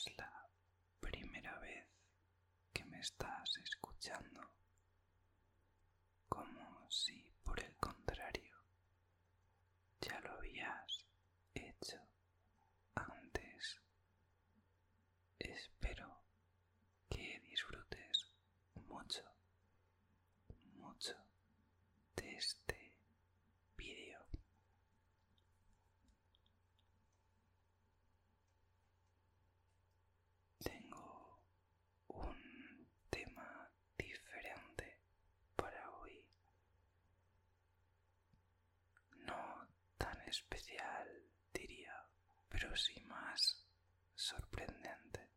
es la primera vez que me estás escuchando. Pero sí más sorprendente.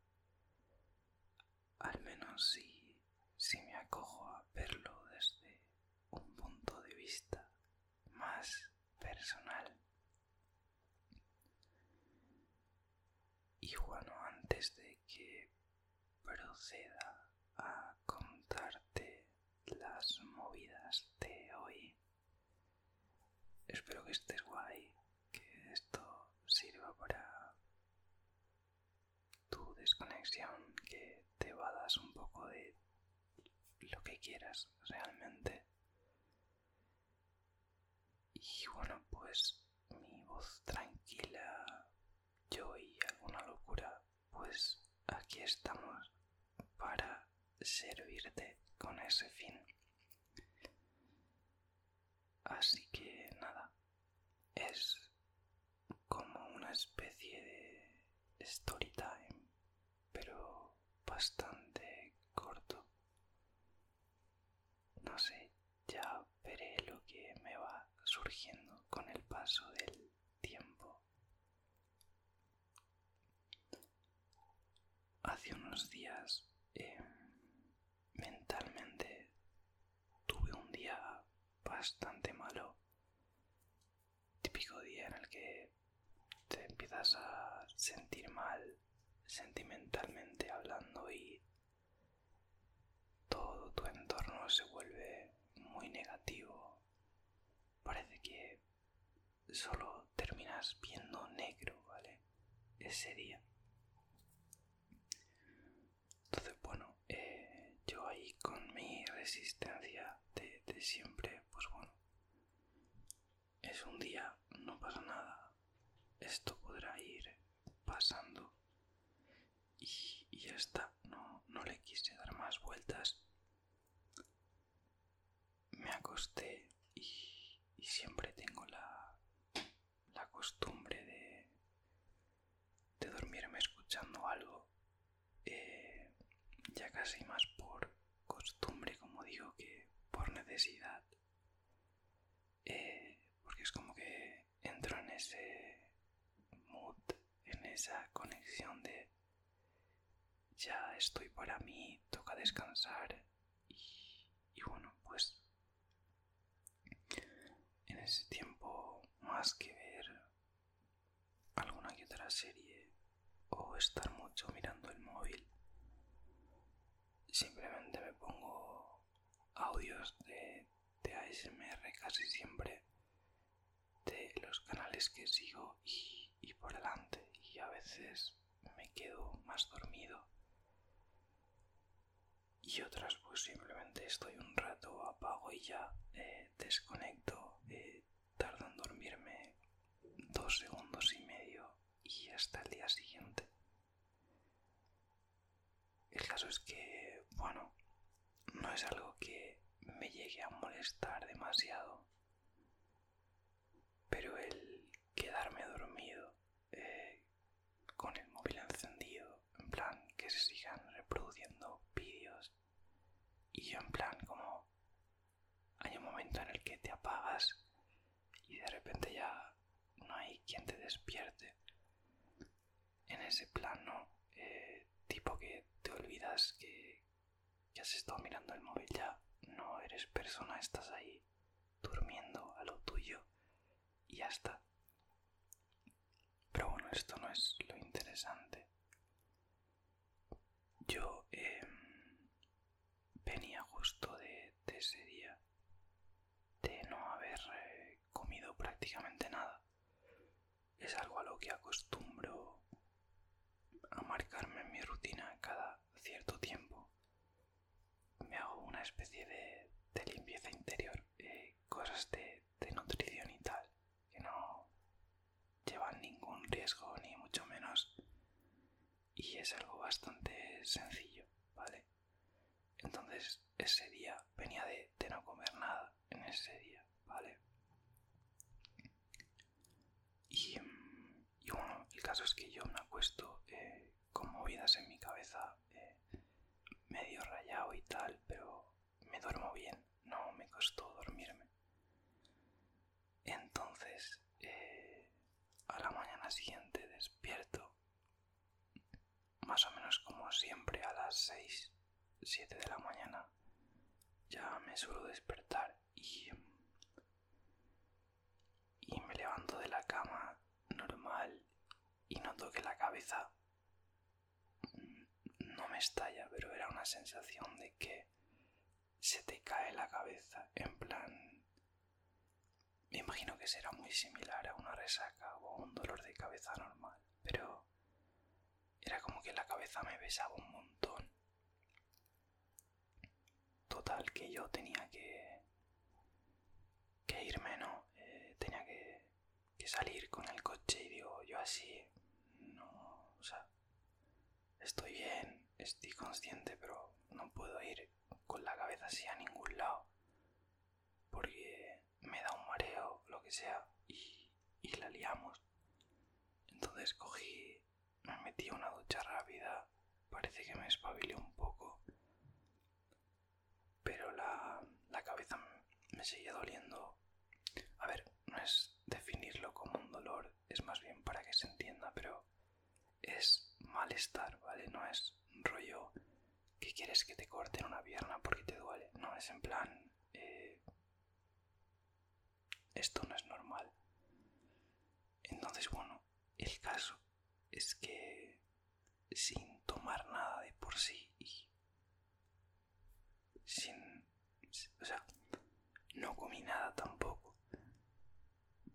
Al menos si, si me acojo a verlo desde un punto de vista más personal. Y bueno, antes de que proceda a contarte las movidas de hoy, espero que estés guay, que esto sirva para tu desconexión, que te vadas un poco de lo que quieras realmente. Y bueno, pues mi voz tranquila, yo y alguna locura, pues aquí estamos para servirte con ese fin. Así que nada, es como una especie de story time, pero bastante corto. No sé, ya veré lo que me va surgiendo con el paso del tiempo. Hace unos días em, mentalmente tuve un día bastante malo. Típico día en el que te empiezas a sentir mal sentimentalmente hablando y todo tu entorno se vuelve muy negativo. Parece que solo terminas viendo negro, ¿vale? Ese día. Entonces, bueno, eh, yo ahí con mi resistencia de, siempre, pues bueno, es un día, no pasa nada, esto pasando y, y ya está, no, no le quise dar más vueltas. Me acosté y, siempre tengo la, la costumbre de, de dormirme escuchando algo, eh, ya casi más por costumbre, como digo, que por necesidad. Eh, porque es como que entro en ese esa conexión de ya estoy para mí, toca descansar y, bueno, pues en ese tiempo más que ver alguna que otra serie o estar mucho mirando el móvil, simplemente me pongo audios de, de ASMR casi siempre de los canales que sigo y, y por delante y a veces me quedo más dormido. Y otras pues simplemente estoy un rato apago y ya eh, desconecto eh, en dormirme dos segundos y medio y hasta el día siguiente. El caso es que bueno no es algo que me llegue a molestar demasiado pero el quedarme dormido eh, con el móvil encendido en plan que se sigan reproduciendo vídeos en plan como hay un momento en el que te apagas y de repente ya no hay quien te despierte. En ese plano eh, tipo que te olvidas que, que has estado mirando el móvil ya no eres persona estás ahí durmiendo a lo tuyo y ya está. Pero bueno esto no es lo interesante. Yo de, de ese día de no haber eh, comido prácticamente nada. Es algo a lo que acostumbro a marcarme en mi rutina cada cierto tiempo. especie de, limpieza interior, eh, cosas de, de nutrición y tal, que no llevan ningún riesgo ni mucho menos. Y es algo bastante sencillo, ¿vale? Entonces ese día venía de, no comer nada en ese día, ¿vale? Y, bueno, el caso es que yo me acuesto eh, con movidas en mi cabeza, eh, medio rayado y tal, pero me duermo bien, no me costó dormirme. Entonces, eh, a la mañana siguiente despierto, más o menos como siempre a las 6, 7 de la mañana, ya me suelo despertar y, y me levanto de la cama normal que la cabeza no me estalla, pero era una sensación de que se te cae la cabeza, en plan... Me imagino que será muy similar a una resaca o un dolor de cabeza normal, pero era como que la cabeza me besaba un montón. Total, que yo tenía que, que irme, ¿no? Eh, tenía que, salir con el coche y digo, yo así, o sea, estoy bien, estoy consciente, pero no puedo ir con la cabeza así a ningún lado. Porque me da un mareo, lo que sea, y, y la liamos. Entonces cogí, me metí una ducha rápida, parece que me espabilé un poco, pero la, la cabeza me seguía doliendo. A ver, no es definirlo como un dolor, es más bien para que se entienda, pero es malestar, ¿vale? No es rollo que quieres que te corten una pierna porque te duele. No, es en plan... Eh, esto no es normal. Entonces, bueno, el caso es que sin tomar nada de por sí y sin... O sea, no comí nada tampoco.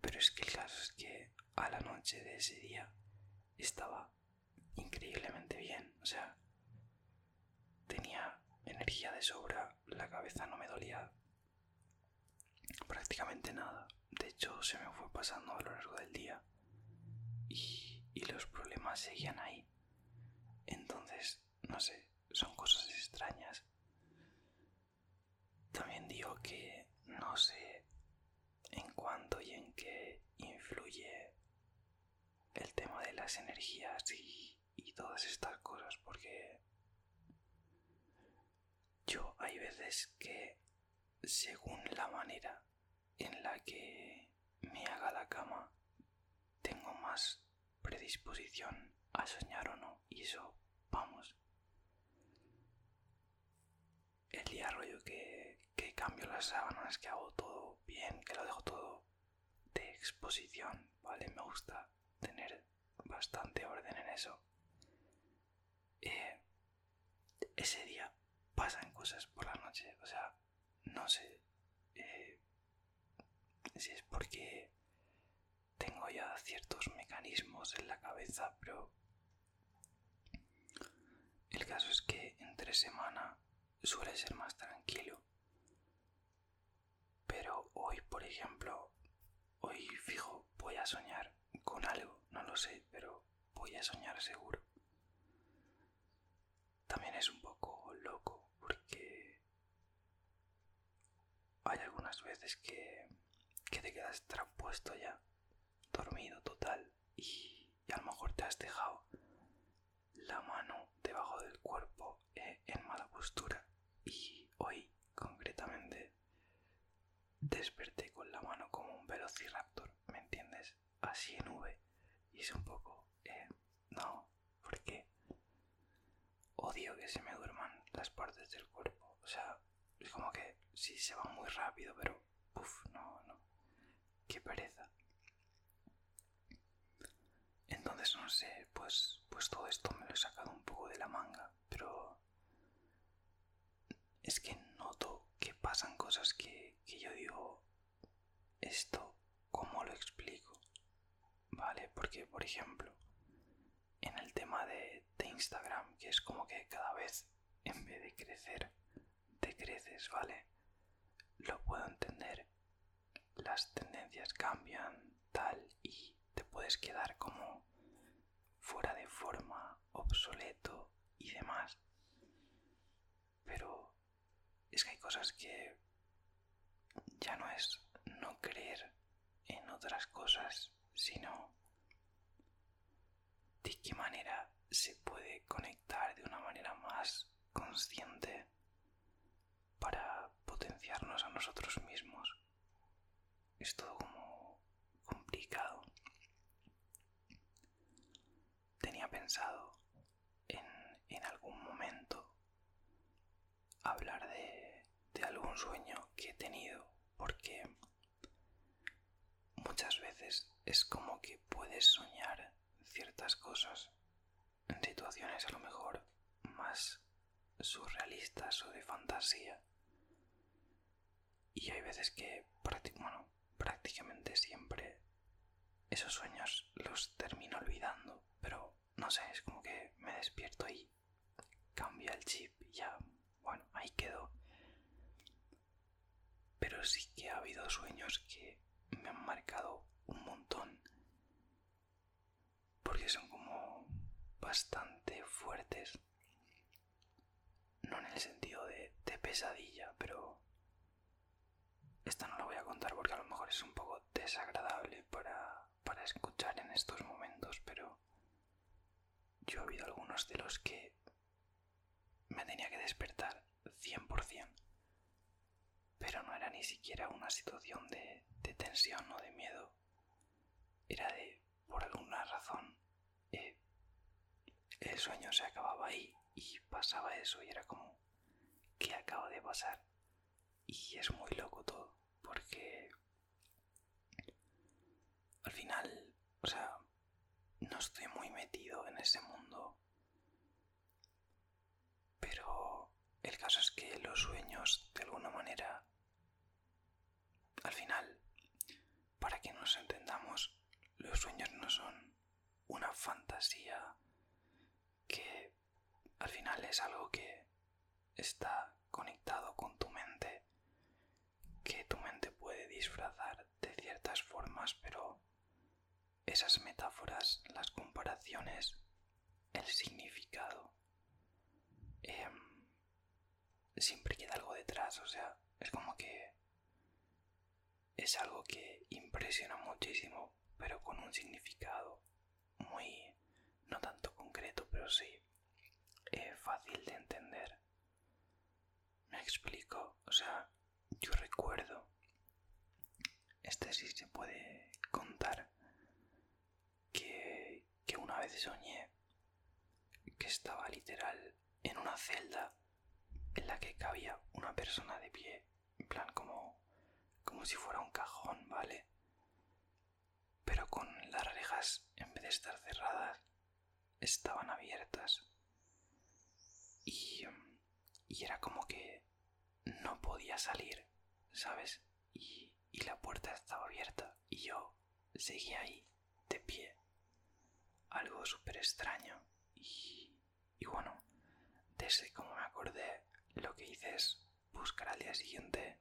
Pero es que el caso es que a la noche de ese día estaba increíblemente bien. O sea, tenía energía de sobra, la cabeza no me dolía prácticamente nada. De hecho, se me fue pasando a lo largo del día y, y los problemas seguían ahí. Entonces, no sé, son cosas extrañas. También digo que no sé en cuánto y en qué influye el tema de las energías y, todas estas cosas porque yo hay veces que según la manera en la que me haga la cama tengo más predisposición a soñar o no. Y eso vamos. El día rollo que, que cambio las sábanas que hago todo bien que lo dejo todo de exposición vale me gusta tener bastante orden en eso. Eh, ese día pasan cosas por la noche, o sea, no sé eh, si es porque tengo ya ciertos mecanismos en la cabeza, pero el caso es que entre semana suele ser más tranquilo. Pero hoy, por ejemplo, hoy fijo voy a soñar con algo, no lo sé, pero voy a soñar seguro. También es un poco loco porque hay algunas veces que, que te quedas traspuesto ya, dormido total, y, a lo mejor te has dejado la mano debajo del cuerpo eh, en mala postura. Y hoy, concretamente, desperté con la mano como un velociraptor, ¿me entiendes? Así en V. Y es un poco... Eh, no, porque odio que se me duerman las partes del cuerpo. O sea, es como que sí se va muy rápido, pero... Uf, no, no. Qué pereza. Entonces, no sé, pues, pues todo esto me lo he sacado un poco de la manga, pero es que noto que pasan cosas que, que yo digo, esto, ¿cómo lo explico? ¿Vale? Porque, por ejemplo, en el tema de, Instagram, que es como que cada vez, en vez de crecer, creces, ¿vale? Lo puedo entender. Las tendencias cambian, tal, y te puedes quedar como fuera de forma, obsoleto y demás. Pero es que hay cosas que ya no es no creer en otras cosas, sino de qué manera se puede conectar de una manera más consciente para potenciarnos a nosotros mismos. Es todo como complicado. Tenía pensado en, en algún momento hablar de, de algún sueño que he tenido porque muchas veces es como que puedes soñar ciertas cosas en situaciones a lo mejor más surrealistas o de fantasía. Y hay veces que, bueno, prácticamente siempre esos sueños los termino olvidando, pero no sé, es como que me despierto y cambia el chip y ya, bueno, ahí quedó. Pero sí que ha habido sueños que me han marcado un montón porque son como bastante fuertes. No en el sentido de, pesadilla, pero esta no la voy a contar porque a lo mejor es un poco desagradable para, para escuchar en estos momentos, pero yo he habido algunos de los que me tenía que despertar 100%, pero no era ni siquiera una situación de, tensión o de miedo, era de, por alguna razón, eh, el sueño se acababa ahí y pasaba eso y era como, ¿qué acaba de pasar? Y es muy loco todo, porque al final, o sea, no estoy muy metido en ese mundo, pero el caso es que los sueños, de alguna al final, para que nos entendamos, los sueños no son una fantasía que al final es algo que está conectado con tu mente, que tu mente puede disfrazar de ciertas formas, pero esas metáforas, las comparaciones, el significado, em, siempre queda algo detrás, o sea, es algo que impresiona muchísimo, pero con un significado muy, no tanto concreto, pero sí eh, fácil de entender. Me explico, o sea, yo recuerdo, este sí se puede contar, que, que una vez soñé que estaba literal en una celda en la que cabía una persona de pie, en plan como, como si fuera un cajón, ¿vale? Pero con las rejas, en vez de estar cerradas, estaban abiertas. Y, y era como que no podía salir, ¿sabes? Y, y la puerta estaba abierta y yo seguía ahí, de pie. Algo súper extraño. Y, y bueno, desde como me acordé, lo que hice es buscar al día siguiente.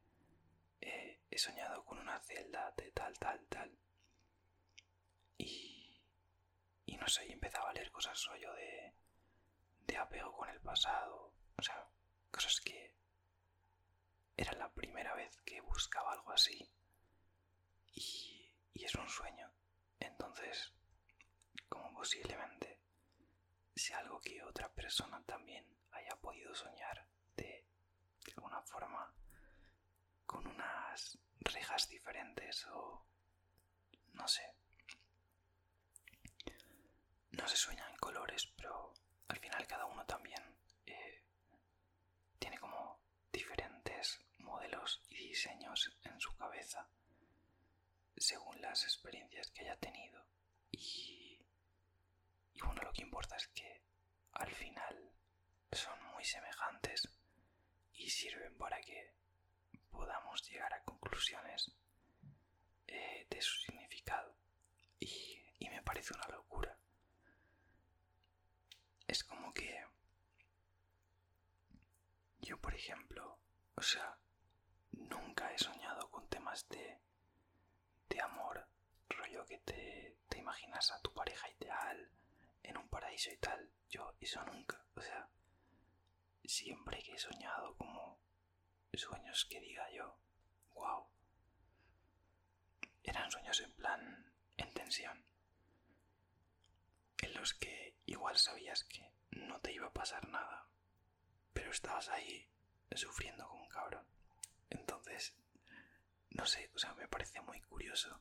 Eh, he soñado con una celda de tal, tal, tal. Y, y no sé, y empezaba a leer cosas rollo de, de apego con el pasado. O sea, cosas que era la primera vez que buscaba algo así. Y, y es un sueño. Entonces, como posiblemente sea algo que otra persona también haya podido soñar de, de alguna forma con unas rejas diferentes o no sé. No se sueña en colores, pero al final cada uno también eh, tiene como diferentes modelos y diseños en su cabeza según las experiencias que haya tenido y, y bueno lo que importa es que al final son muy semejantes y sirven para que llegar a conclusiones eh, de su significado. Y, y me parece una locura. Es como que yo por ejemplo O sea, nunca he soñado con temas de, de amor, rollo que te, te imaginas a tu pareja ideal en un paraíso y tal. Yo eso nunca, o sea, siempre que he soñado como sueños que diga yo, wow, eran sueños en plan en tensión, en los que igual sabías que no te iba a pasar nada, pero estabas ahí sufriendo como un cabrón. Entonces, no sé, o sea, me parece muy curioso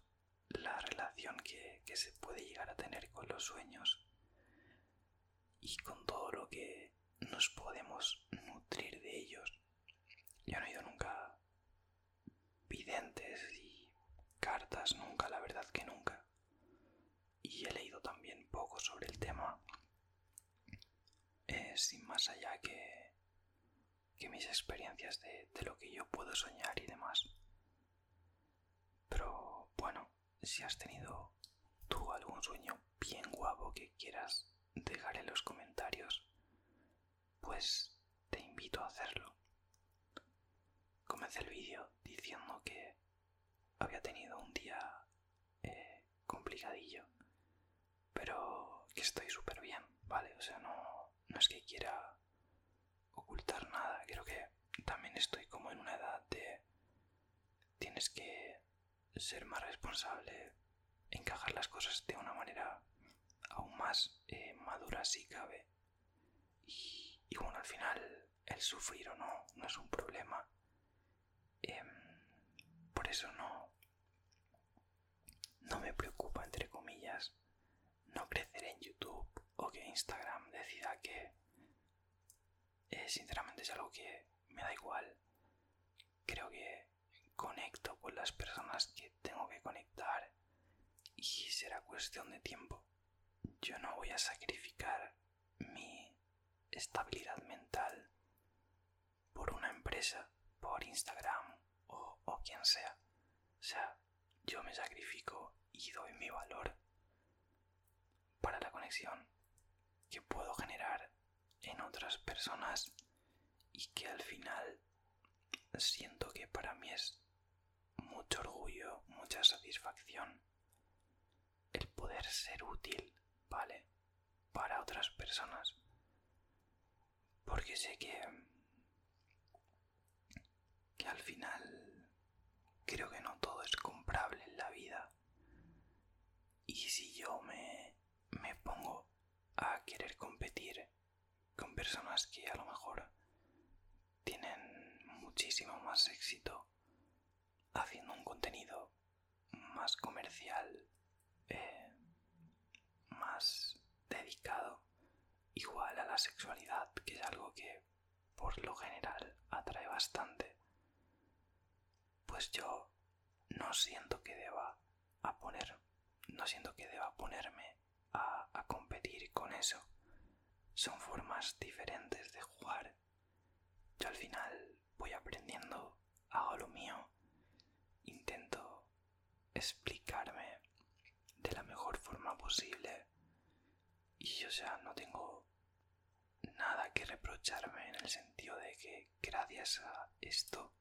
la relación que, que se puede llegar a tener con los sueños y con todo lo que nos podemos nutrir de ellos. Yo no he ido nunca videntes y cartas, nunca, la verdad que nunca. Y he leído también poco sobre el tema, eh, sin más allá que, que mis experiencias de, de lo que yo puedo soñar y demás. Pero bueno, si has tenido tú algún sueño bien guapo que quieras dejar en los comentarios, pues te invito a hacerlo. Comencé el vídeo diciendo que había tenido un día eh, complicadillo, pero que estoy súper bien, ¿vale? O sea, no, no es que quiera ocultar nada, creo que también estoy como en una edad de tienes que ser más responsable, encajar las cosas de una manera aún más eh, madura si cabe. Y, y, bueno, al final el sufrir o no no es un problema. Por eso no, no me preocupa, entre comillas, no crecer en YouTube o que Instagram decida que eh, sinceramente es algo que me da igual. Creo que conecto con las personas que tengo que conectar y será cuestión de tiempo. Yo no voy a sacrificar mi estabilidad mental por una empresa, por Instagram o, quien sea. O sea, yo me sacrifico y doy mi valor para la conexión que puedo generar en otras personas y que al final siento que para mí es mucho orgullo, mucha satisfacción el poder ser útil, ¿vale? Para otras personas. Porque sé que que al final creo que no todo es comprable en la vida. Y si yo me, me pongo a querer competir con personas que a lo mejor tienen muchísimo más éxito haciendo un contenido más comercial, eh, más dedicado igual a la sexualidad, que es algo que por lo general atrae bastante, pues yo no siento que deba a poner, no siento que deba ponerme a, a competir con eso. Son formas diferentes de jugar. Yo al final voy aprendiendo, hago lo mío, intento explicarme de la mejor forma posible y o sea no tengo nada que reprocharme en el sentido de que gracias a esto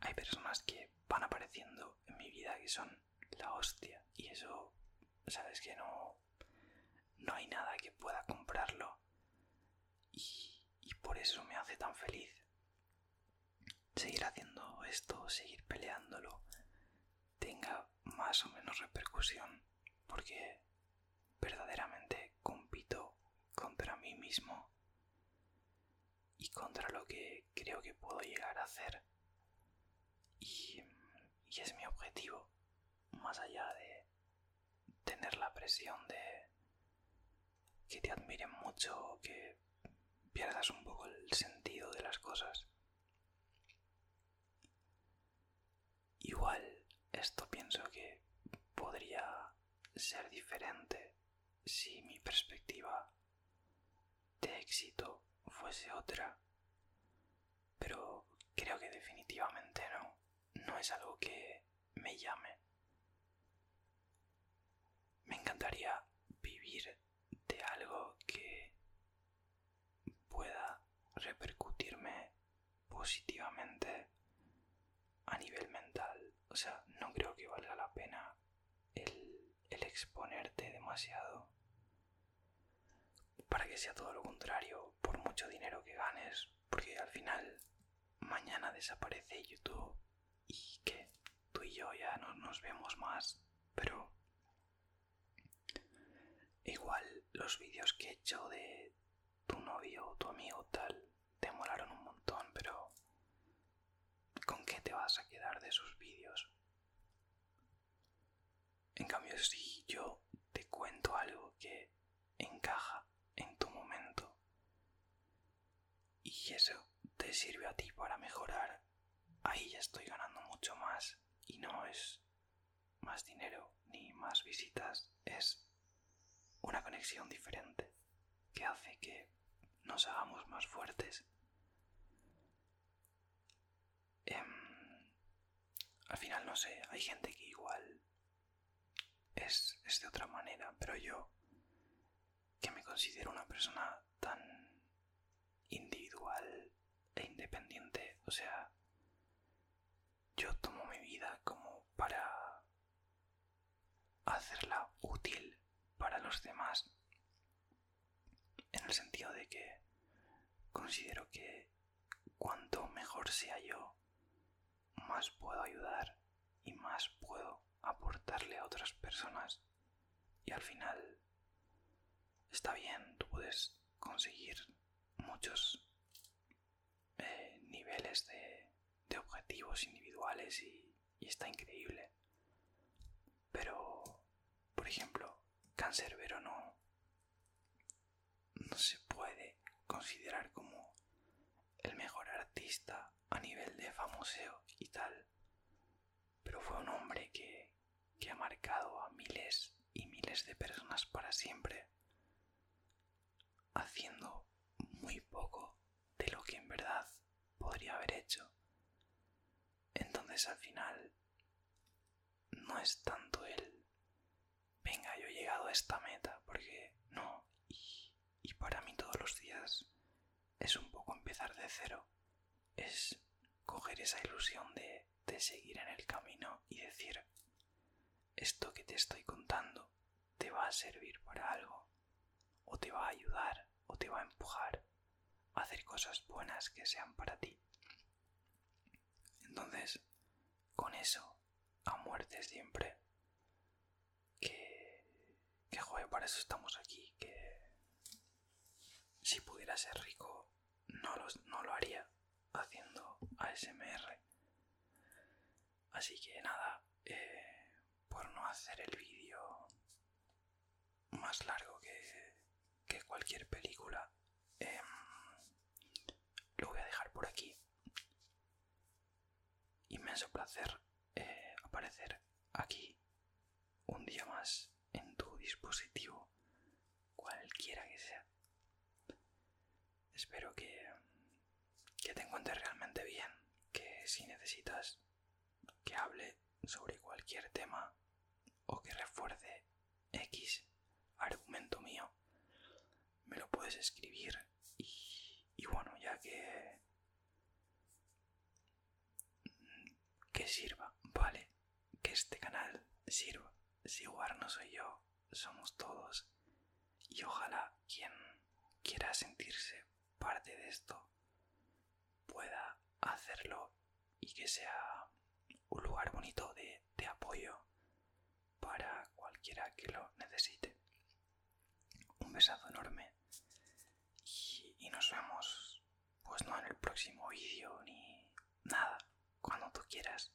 hay personas que van apareciendo en mi vida que son la hostia. Y eso sabes que no no hay nada que pueda comprarlo. Y, y por eso me hace tan feliz seguir haciendo esto seguir peleándolo tenga más o menos repercusión porque verdaderamente compito contra mí mismo y contra lo que creo que puedo llegar a hacer y, es mi objetivo más allá de tener la presión de que te admiren mucho o que pierdas un poco el sentido de las cosas. Igual esto pienso que podría ser diferente si mi perspectiva de éxito fuese otra, pero creo que definitivamente es algo que me llame. Me encantaría vivir de algo que pueda repercutirme positivamente a nivel mental. O sea, no creo que valga la pena el, exponerte demasiado para que sea todo lo contrario, por mucho dinero que ganes, porque al final mañana desaparece YouTube y que tú y yo ya no nos vemos más, pero igual los vídeos que he hecho de tu novio o tu amigo tal te molaron un montón, pero ¿con qué te vas a quedar de esos vídeos? En cambio, si yo te cuento algo que encaja en tu momento y eso te sirve a ti para mejorar, ahí ya estoy ganando mucho más y no es más dinero ni más visitas, es una conexión diferente que hace que nos hagamos más fuertes. Em, al final no sé, hay gente que igual es, es de otra manera, pero yo que me considero una persona tan individual e independiente, o sea, yo tomo mi vida como para hacerla útil para los demás, en el sentido de que considero que cuanto mejor sea yo, más puedo ayudar y más puedo aportarle a otras personas. Y al final está bien, tú puedes conseguir muchos eh, niveles de, objetivos individuales y, y está increíble. Pero, por ejemplo, Cancerbero no, no se puede considerar como el mejor artista a nivel de famoseo y tal, pero fue un hombre que, que ha marcado a miles y miles de personas para siempre, haciendo muy poco de lo que en verdad podría haber hecho. Entonces al final no es tanto el, venga, yo he llegado a esta meta, porque no, y, para mí todos los días es un poco empezar de cero, es coger esa ilusión de, de seguir en el camino y decir, esto que te estoy contando te va a servir para algo, o te va a ayudar, o te va a empujar a hacer cosas buenas que sean para ti. Entonces, con eso, a muerte siempre, que, que joder, para eso estamos aquí, si pudiera ser rico, no, lo haría haciendo ASMR. Así que nada, eh, por no hacer el vídeo más largo que, cualquier película, eh, lo voy a dejar por aquí. Inmenso placer eh, aparecer aquí un día más en tu dispositivo, cualquiera que sea. Espero que, que te encuentres realmente bien, que si necesitas que hable sobre cualquier tema o que refuerce X argumento mío, me lo puedes escribir y, bueno, ya que que sirva, ¿vale? Que este canal sirva. Si igual no soy yo, somos todos. Y ojalá quien quiera sentirse parte de esto pueda hacerlo y que sea un lugar bonito de, apoyo para cualquiera que lo necesite. Un besazo enorme y, y nos vemos pues no en el próximo vídeo ni nada, cuando tú quieras.